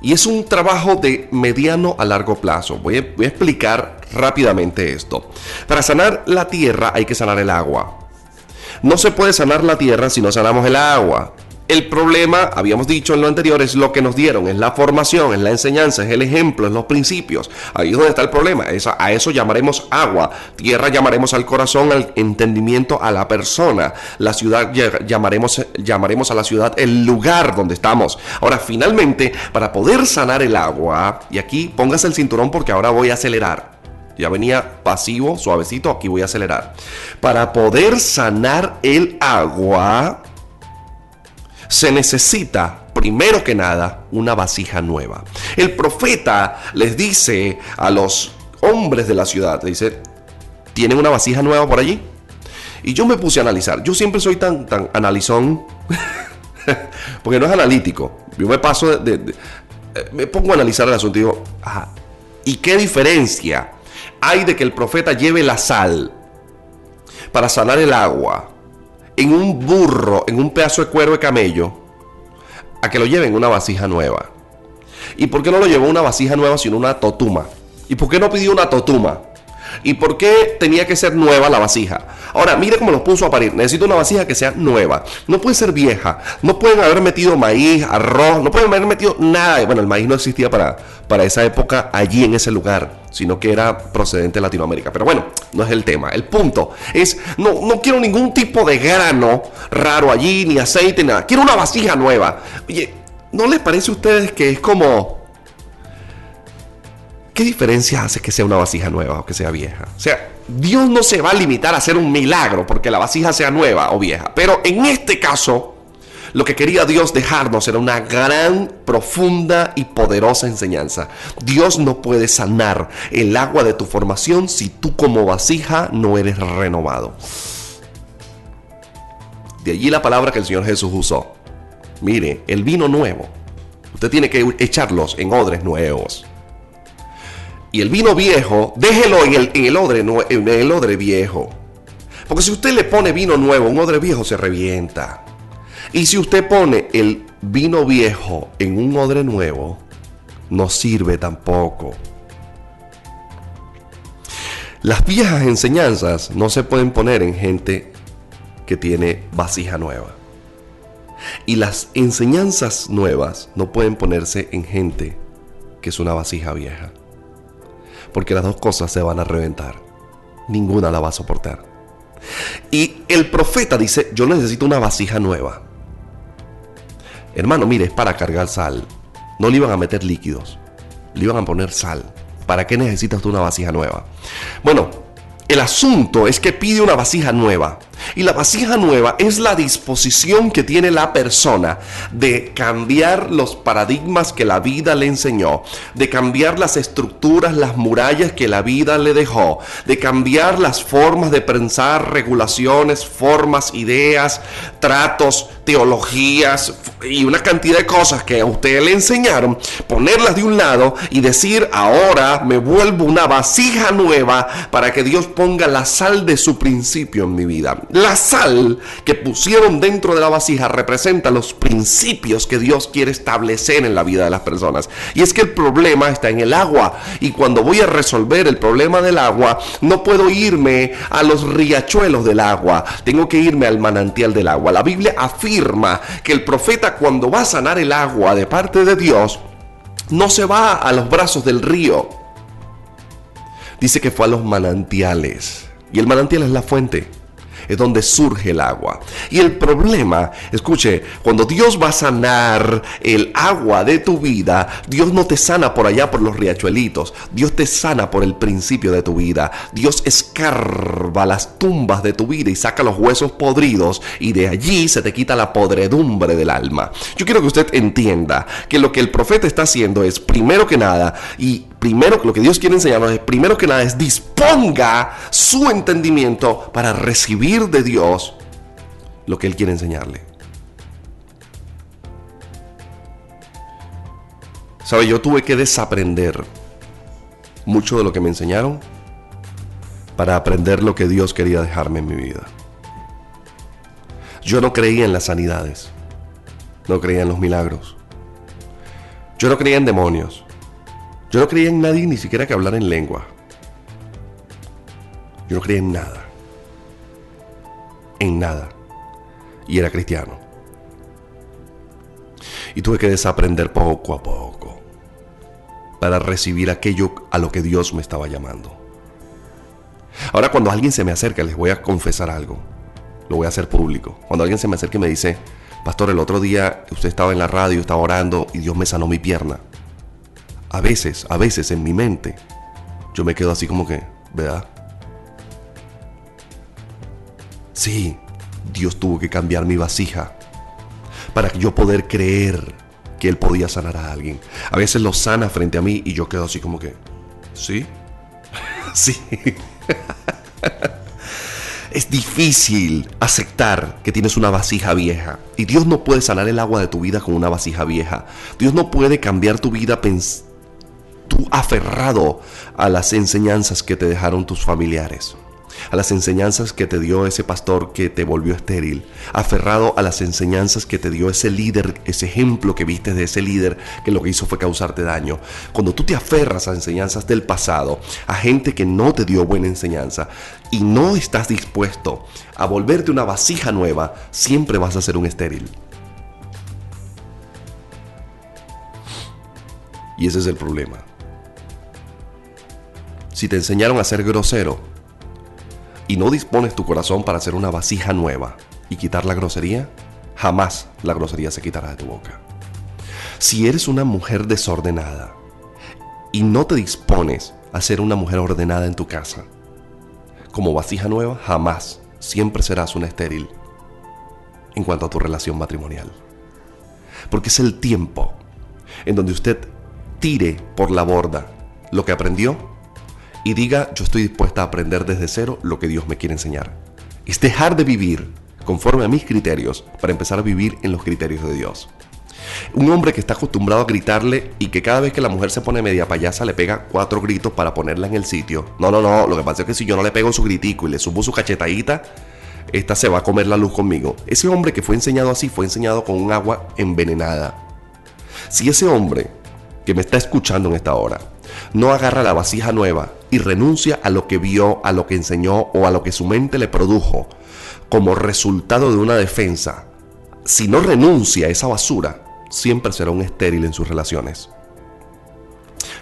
Y es un trabajo de mediano a largo plazo. Voy a, explicar rápidamente esto. Para sanar la tierra hay que sanar el agua. No se puede sanar la tierra si no sanamos el agua. El problema, habíamos dicho en lo anterior, es lo que nos dieron, es la formación, es la enseñanza, es el ejemplo, es los principios. Ahí es donde está el problema. a eso llamaremos agua. Tierra llamaremos al corazón, al entendimiento, a la persona. La ciudad llamaremos, llamaremos a la ciudad el lugar donde estamos. Ahora, finalmente, para poder sanar el agua, y aquí póngase el cinturón porque ahora voy a acelerar. Ya venía pasivo, suavecito, aquí voy a acelerar. Para poder sanar el agua, se necesita, primero que nada, una vasija nueva. El profeta les dice a los hombres de la ciudad, dice, ¿tienen una vasija nueva por allí? Y yo me puse a analizar. Yo siempre soy tan, tan analizón, porque no es analítico. Yo me paso de, eh, me pongo a analizar el asunto y digo, ¿y qué diferencia hay de que el profeta lleve la sal para sanar el agua en un burro, en un pedazo de cuero de camello, a que lo lleven una vasija nueva. ¿Y por qué no lo llevó una vasija nueva sino una totuma? ¿Y por qué no pidió una totuma? ¿Y por qué tenía que ser nueva la vasija? Ahora, mire cómo lo puso a parir. Necesito una vasija que sea nueva. No puede ser vieja. No pueden haber metido maíz, arroz. No pueden haber metido nada. Bueno, el maíz no existía para, para esa época allí en ese lugar, sino que era procedente de Latinoamérica. Pero bueno, no es el tema. El punto es, no, no quiero ningún tipo de grano raro allí, ni aceite, nada. Quiero una vasija nueva. Oye, ¿no les parece a ustedes que es como ¿Qué diferencia hace que sea una vasija nueva o que sea vieja? O sea, Dios no se va a limitar a hacer un milagro porque la vasija sea nueva o vieja. Pero en este caso, lo que quería Dios dejarnos era una gran, profunda y poderosa enseñanza. Dios no puede sanar el agua de tu formación si tú como vasija no eres renovado. De allí la palabra que el Señor Jesús usó. Mire, el vino nuevo. Usted tiene que echarlos en odres nuevos y el vino viejo, déjelo en el, en el, odre, en el odre viejo. Porque si usted le pone vino nuevo, un odre viejo se revienta. Y si usted pone el vino viejo en un odre nuevo, no sirve tampoco. Las viejas enseñanzas no se pueden poner en gente que tiene vasija nueva. Y las enseñanzas nuevas no pueden ponerse en gente que es una vasija vieja porque las dos cosas se van a reventar. Ninguna la va a soportar. Y el profeta dice, yo necesito una vasija nueva. Hermano, mire, es para cargar sal. No le iban a meter líquidos, le iban a poner sal. ¿Para qué necesitas tú una vasija nueva? Bueno, el asunto es que pide una vasija nueva. Y la vasija nueva es la disposición que tiene la persona de cambiar los paradigmas que la vida le enseñó, de cambiar las estructuras, las murallas que la vida le dejó, de cambiar las formas de pensar, regulaciones, formas, ideas, tratos, teologías y una cantidad de cosas que a usted le enseñaron, ponerlas de un lado y decir, ahora me vuelvo una vasija nueva para que Dios ponga la sal de su principio en mi vida la sal que pusieron dentro de la vasija representa los principios que Dios quiere establecer en la vida de las personas. Y es que el problema está en el agua. Y cuando voy a resolver el problema del agua, no puedo irme a los riachuelos del agua. Tengo que irme al manantial del agua. La Biblia afirma que el profeta cuando va a sanar el agua de parte de Dios, no se va a los brazos del río. Dice que fue a los manantiales. Y el manantial es la fuente es donde surge el agua. Y el problema, escuche, cuando Dios va a sanar el agua de tu vida, Dios no te sana por allá por los riachuelitos, Dios te sana por el principio de tu vida. Dios escarba las tumbas de tu vida y saca los huesos podridos y de allí se te quita la podredumbre del alma. Yo quiero que usted entienda que lo que el profeta está haciendo es, primero que nada, y primero lo que Dios quiere enseñarnos es, primero que nada, es disponga su entendimiento para recibir de Dios lo que Él quiere enseñarle. ¿Sabe? Yo tuve que desaprender mucho de lo que me enseñaron para aprender lo que Dios quería dejarme en mi vida. Yo no creía en las sanidades, no creía en los milagros, yo no creía en demonios, yo no creía en nadie ni siquiera que hablara en lengua. Yo no creía en nada. En nada. Y era cristiano. Y tuve que desaprender poco a poco para recibir aquello a lo que Dios me estaba llamando. Ahora cuando alguien se me acerca, les voy a confesar algo. Lo voy a hacer público. Cuando alguien se me acerca y me dice, Pastor, el otro día usted estaba en la radio, estaba orando y Dios me sanó mi pierna. A veces, a veces en mi mente, yo me quedo así como que, ¿verdad? Sí, Dios tuvo que cambiar mi vasija para yo poder creer que Él podía sanar a alguien. A veces lo sana frente a mí y yo quedo así como que, ¿sí? sí. es difícil aceptar que tienes una vasija vieja. Y Dios no puede sanar el agua de tu vida con una vasija vieja. Dios no puede cambiar tu vida aferrado a las enseñanzas que te dejaron tus familiares a las enseñanzas que te dio ese pastor que te volvió estéril, aferrado a las enseñanzas que te dio ese líder, ese ejemplo que viste de ese líder que lo que hizo fue causarte daño. Cuando tú te aferras a enseñanzas del pasado, a gente que no te dio buena enseñanza y no estás dispuesto a volverte una vasija nueva, siempre vas a ser un estéril. Y ese es el problema. Si te enseñaron a ser grosero, y no dispones tu corazón para hacer una vasija nueva y quitar la grosería, jamás la grosería se quitará de tu boca. Si eres una mujer desordenada y no te dispones a ser una mujer ordenada en tu casa, como vasija nueva, jamás, siempre serás una estéril en cuanto a tu relación matrimonial. Porque es el tiempo en donde usted tire por la borda lo que aprendió y diga, yo estoy dispuesta a aprender desde cero lo que Dios me quiere enseñar. Es dejar de vivir conforme a mis criterios para empezar a vivir en los criterios de Dios. Un hombre que está acostumbrado a gritarle y que cada vez que la mujer se pone media payasa le pega cuatro gritos para ponerla en el sitio. No, no, no, lo que pasa es que si yo no le pego su gritico y le subo su cachetadita, esta se va a comer la luz conmigo. Ese hombre que fue enseñado así fue enseñado con un agua envenenada. Si ese hombre que me está escuchando en esta hora no agarra la vasija nueva y renuncia a lo que vio, a lo que enseñó o a lo que su mente le produjo como resultado de una defensa, si no renuncia a esa basura, siempre será un estéril en sus relaciones.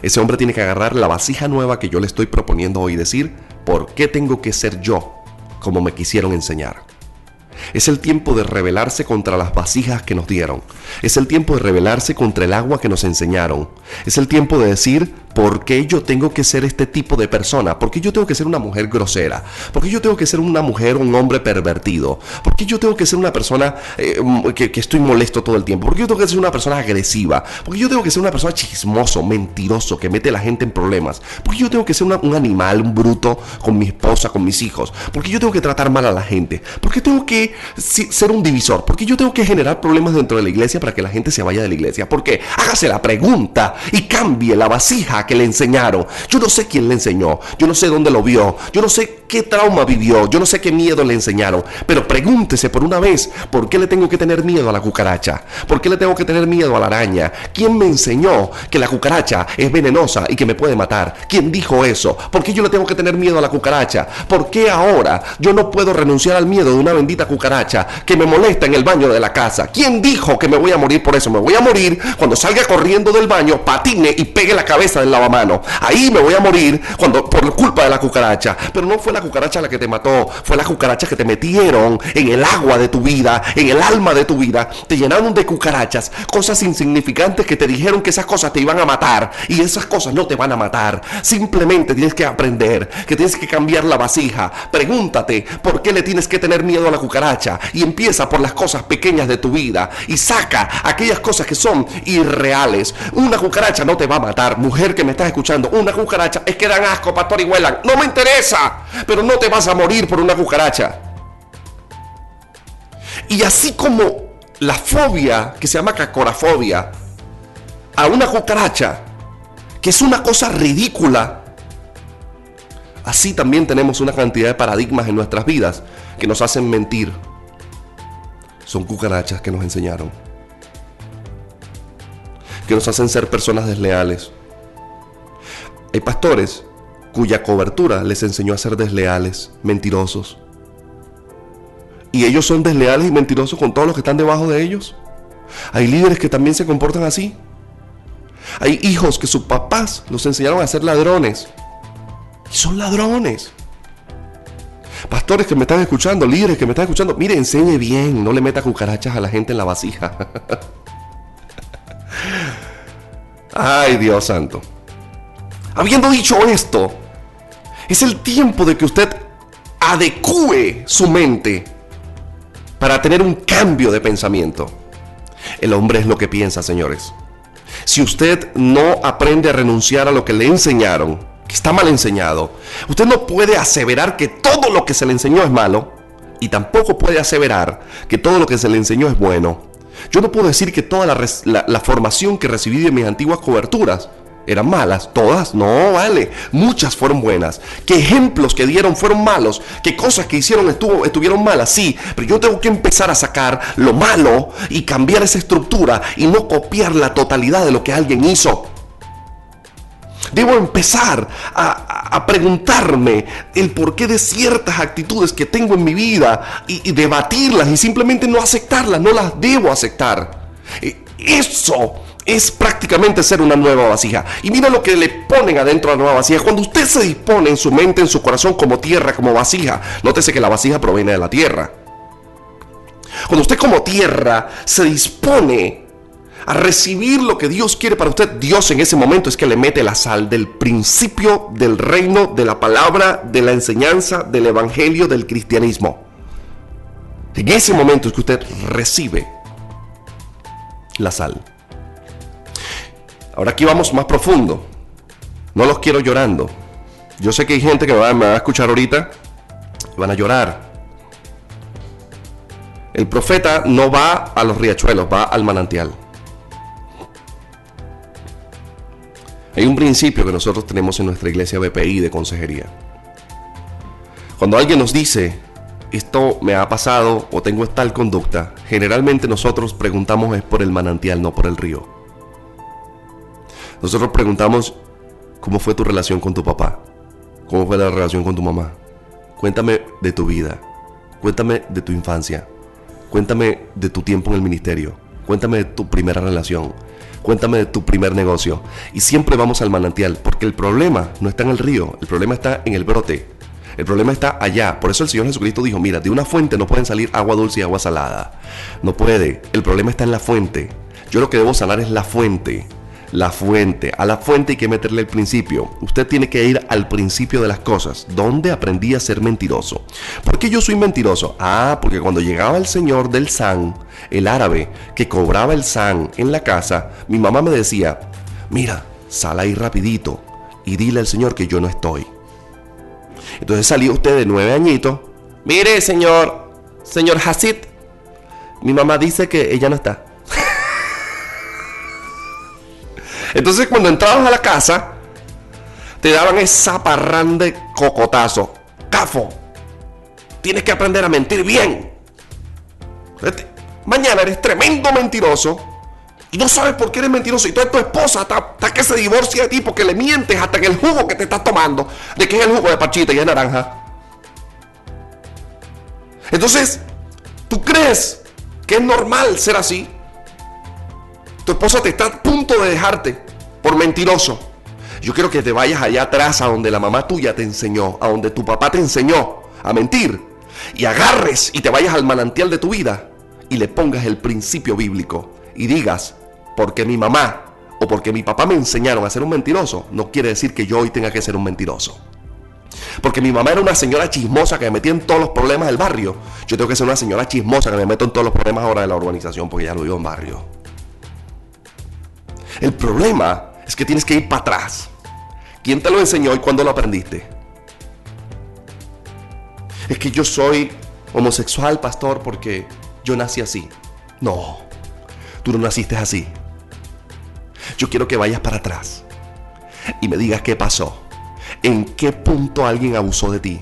Ese hombre tiene que agarrar la vasija nueva que yo le estoy proponiendo hoy y decir, ¿por qué tengo que ser yo como me quisieron enseñar? Es el tiempo de rebelarse contra las vasijas que nos dieron. Es el tiempo de rebelarse contra el agua que nos enseñaron. Es el tiempo de decir, ¿Por qué yo tengo que ser este tipo de persona? ¿Por qué yo tengo que ser una mujer grosera? ¿Por qué yo tengo que ser una mujer o un hombre pervertido? ¿Por qué yo tengo que ser una persona eh, que, estoy molesto todo el tiempo? ¿Por qué yo tengo que ser una persona agresiva? ¿Por qué yo tengo que ser una persona chismoso, mentiroso, que mete a la gente en problemas? ¿Por qué yo tengo que ser un animal, un bruto con mi esposa, con mis hijos? ¿Por qué yo tengo que tratar mal a la gente? ¿Por qué tengo que ser un divisor? ¿Por qué yo tengo que generar problemas dentro de la iglesia para que la gente se vaya de la iglesia? ¿Por qué? Hágase la pregunta y cambie la vasija que le enseñaron. Yo no sé quién le enseñó, yo no sé dónde lo vio, yo no sé qué trauma vivió, yo no sé qué miedo le enseñaron, pero pregúntese por una vez, ¿por qué le tengo que tener miedo a la cucaracha? ¿Por qué le tengo que tener miedo a la araña? ¿Quién me enseñó que la cucaracha es venenosa y que me puede matar? ¿Quién dijo eso? ¿Por qué yo le tengo que tener miedo a la cucaracha? ¿Por qué ahora yo no puedo renunciar al miedo de una bendita cucaracha que me molesta en el baño de la casa? ¿Quién dijo que me voy a morir por eso? Me voy a morir cuando salga corriendo del baño, patine y pegue la cabeza del lavamano. Ahí me voy a morir cuando por culpa de la cucaracha. Pero no fue la cucaracha la que te mató, fue la cucaracha que te metieron en el agua de tu vida, en el alma de tu vida. Te llenaron de cucarachas, cosas insignificantes que te dijeron que esas cosas te iban a matar y esas cosas no te van a matar. Simplemente tienes que aprender que tienes que cambiar la vasija. Pregúntate por qué le tienes que tener miedo a la cucaracha y empieza por las cosas pequeñas de tu vida y saca aquellas cosas que son irreales. Una cucaracha no te va a matar, mujer que me estás escuchando. Una cucaracha es que dan asco, pastor y huelan. No me interesa, pero no te vas a morir por una cucaracha. Y así como la fobia, que se llama cacorafobia, a una cucaracha, que es una cosa ridícula, así también tenemos una cantidad de paradigmas en nuestras vidas que nos hacen mentir. Son cucarachas que nos enseñaron. Que nos hacen ser personas desleales. Hay pastores cuya cobertura les enseñó a ser desleales, mentirosos. Y ellos son desleales y mentirosos con todos los que están debajo de ellos. Hay líderes que también se comportan así. Hay hijos que sus papás los enseñaron a ser ladrones. Y son ladrones. Pastores que me están escuchando, líderes que me están escuchando, mire, enseñe bien, no le meta cucarachas a la gente en la vasija. Ay, Dios santo. Habiendo dicho esto, es el tiempo de que usted adecue su mente para tener un cambio de pensamiento. El hombre es lo que piensa, señores. Si usted no aprende a renunciar a lo que le enseñaron, que está mal enseñado, usted no puede aseverar que todo lo que se le enseñó es malo y tampoco puede aseverar que todo lo que se le enseñó es bueno. Yo no puedo decir que toda la, formación que recibí de mis antiguas coberturas eran malas, todas, no, vale, muchas fueron buenas. ¿Qué ejemplos que dieron fueron malos? ¿Qué cosas que hicieron estuvo, estuvieron malas? Sí, pero yo tengo que empezar a sacar lo malo y cambiar esa estructura y no copiar la totalidad de lo que alguien hizo. Debo empezar a, preguntarme el porqué de ciertas actitudes que tengo en mi vida y, y debatirlas y simplemente no aceptarlas, no las debo aceptar. E, eso es prácticamente ser una nueva vasija. Y mira lo que le ponen adentro a la nueva vasija. Cuando usted se dispone en su mente, en su corazón, como tierra, como vasija, nótese que la vasija proviene de la tierra. Cuando usted como tierra se dispone a recibir lo que Dios quiere para usted, Dios en ese momento es que le mete la sal del principio del reino, de la palabra, de la enseñanza, del evangelio, del cristianismo. En ese momento es que usted recibe la sal. Ahora aquí vamos más profundo. No los quiero llorando. Yo sé que hay gente que me va, a escuchar ahorita. Van a llorar. El profeta no va a los riachuelos, va al manantial. Hay un principio que nosotros tenemos en nuestra iglesia BPI de consejería. Cuando alguien nos dice, esto me ha pasado o tengo tal conducta, generalmente nosotros preguntamos es por el manantial, no por el río. Nosotros preguntamos, ¿cómo fue tu relación con tu papá? ¿Cómo fue la relación con tu mamá? Cuéntame de tu vida. Cuéntame de tu infancia. Cuéntame de tu tiempo en el ministerio. Cuéntame de tu primera relación. Cuéntame de tu primer negocio. Y siempre vamos al manantial, porque el problema no está en el río, el problema está en el brote. El problema está allá. Por eso el Señor Jesucristo dijo, mira, de una fuente no pueden salir agua dulce y agua salada. No puede. El problema está en la fuente. Yo lo que debo sanar es la fuente la fuente. A la fuente hay que meterle el principio. Usted tiene que ir al principio de las cosas. ¿Dónde aprendí a ser mentiroso? ¿Por qué yo soy mentiroso? Ah, porque cuando llegaba el señor del SAN, el árabe que cobraba el SAN en la casa, mi mamá me decía, mira, sal ahí rapidito y dile al señor que yo no estoy. Entonces salió usted de nueve añitos. Mire, señor, señor Hasid, mi mamá dice que ella no está. Entonces cuando entrabas a la casa, te daban esa parrán de cocotazo. Cafo, tienes que aprender a mentir bien. Mañana eres tremendo mentiroso y no sabes por qué eres mentiroso. Y toda tu esposa hasta, que se divorcia de ti porque le mientes hasta en el jugo que te estás tomando. ¿De qué es el jugo de pachita y de naranja? Entonces, ¿tú crees que es normal ser así? Tu esposa te está a punto de dejarte por mentiroso. Yo quiero que te vayas allá atrás a donde la mamá tuya te enseñó, a donde tu papá te enseñó a mentir. Y agarres y te vayas al manantial de tu vida y le pongas el principio bíblico. Y digas, porque mi mamá o porque mi papá me enseñaron a ser un mentiroso, no quiere decir que yo hoy tenga que ser un mentiroso. Porque mi mamá era una señora chismosa que me metía en todos los problemas del barrio. Yo tengo que ser una señora chismosa que me meto en todos los problemas ahora de la urbanización porque ya lo vivo en barrio. El problema es que tienes que ir para atrás. ¿Quién te lo enseñó y cuándo lo aprendiste? Es que yo soy homosexual, pastor, porque yo nací así. No, tú no naciste así. Yo quiero que vayas para atrás y me digas qué pasó. ¿En qué punto alguien abusó de ti?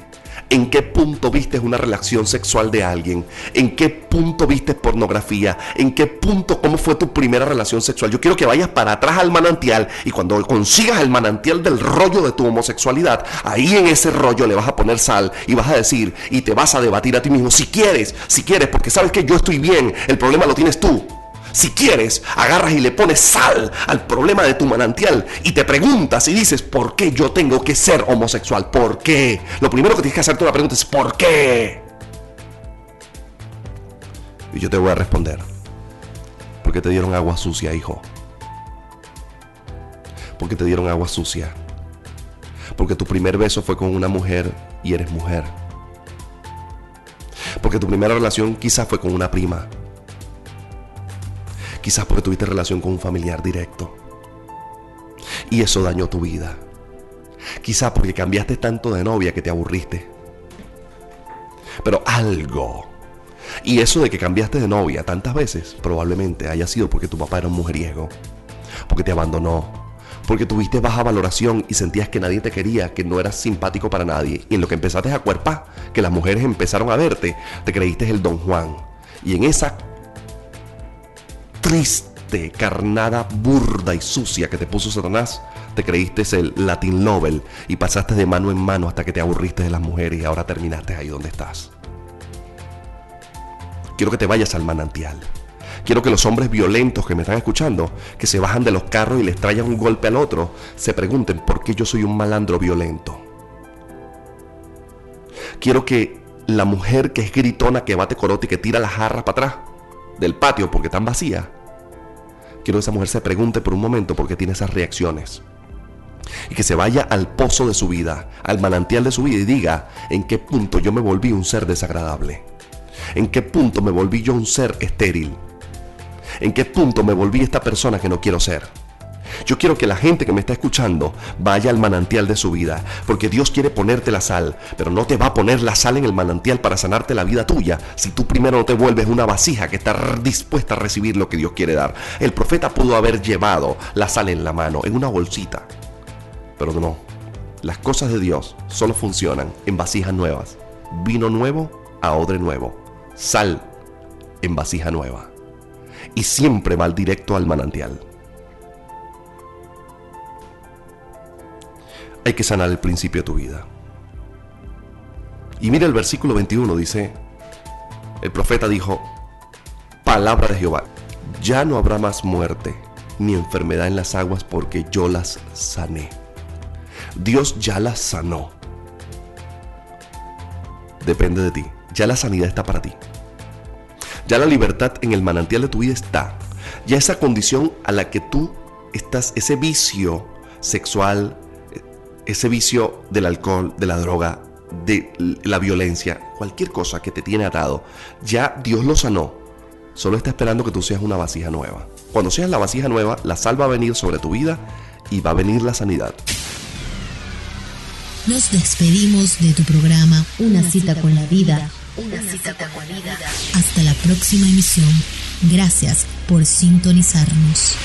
¿En qué punto viste una relación sexual de alguien? ¿En qué punto viste pornografía? ¿En qué punto, cómo fue tu primera relación sexual? Yo quiero que vayas para atrás al manantial y cuando consigas el manantial del rollo de tu homosexualidad, ahí en ese rollo le vas a poner sal y vas a decir y te vas a debatir a ti mismo si quieres, si quieres, porque sabes que yo estoy bien, el problema lo tienes tú. Si quieres, agarras y le pones sal al problema de tu manantial y te preguntas y dices, ¿por qué yo tengo que ser homosexual? ¿Por qué? Lo primero que tienes que hacerte la pregunta es, ¿por qué? Y yo te voy a responder, porque te dieron agua sucia, hijo. Porque te dieron agua sucia. Porque tu primer beso fue con una mujer y eres mujer. Porque tu primera relación quizás fue con una prima. Quizás porque tuviste relación con un familiar directo. Y eso dañó tu vida. Quizás porque cambiaste tanto de novia que te aburriste. Pero algo. Y eso de que cambiaste de novia tantas veces probablemente haya sido porque tu papá era un mujeriego. Porque te abandonó porque tuviste baja valoración y sentías que nadie te quería, que no eras simpático para nadie. Y en lo que empezaste a cuerpar, que las mujeres empezaron a verte, te creíste el Don Juan. Y en esa triste, carnada, burda y sucia que te puso Satanás, te creíste el Latin Nobel y pasaste de mano en mano hasta que te aburriste de las mujeres y ahora terminaste ahí donde estás. Quiero que te vayas al manantial. Quiero que los hombres violentos que me están escuchando, que se bajan de los carros y les traigan un golpe al otro, se pregunten por qué yo soy un malandro violento. Quiero que la mujer que es gritona, que bate corote y que tira las jarras para atrás del patio porque están vacías, quiero que esa mujer se pregunte por un momento por qué tiene esas reacciones. Y que se vaya al pozo de su vida, al manantial de su vida y diga en qué punto yo me volví un ser desagradable. En qué punto me volví yo un ser estéril en qué punto me volví esta persona que no quiero ser. Yo quiero que la gente que me está escuchando vaya al manantial de su vida, porque Dios quiere ponerte la sal, pero no te va a poner la sal en el manantial para sanarte la vida tuya si tú primero no te vuelves una vasija que está dispuesta a recibir lo que Dios quiere dar. El profeta pudo haber llevado la sal en la mano, en una bolsita, pero no. Las cosas de Dios solo funcionan en vasijas nuevas. Vino nuevo a odre nuevo. Sal en vasija nueva y siempre va directo al manantial. Hay que sanar el principio de tu vida. Y mira el versículo 21, dice, el profeta dijo, palabra de Jehová, ya no habrá más muerte ni enfermedad en las aguas porque yo las sané. Dios ya las sanó. Depende de ti. Ya la sanidad está para ti. Ya la libertad en el manantial de tu vida está. Ya esa condición a la que tú estás, ese vicio sexual, ese vicio del alcohol, de la droga, de la violencia, cualquier cosa que te tiene atado, ya Dios lo sanó. Solo está esperando que tú seas una vasija nueva. Cuando seas la vasija nueva, la sal va a venir sobre tu vida y va a venir la sanidad. Nos despedimos de tu programa Una cita con la vida una cita con vida. Hasta la próxima emisión. Gracias por sintonizarnos.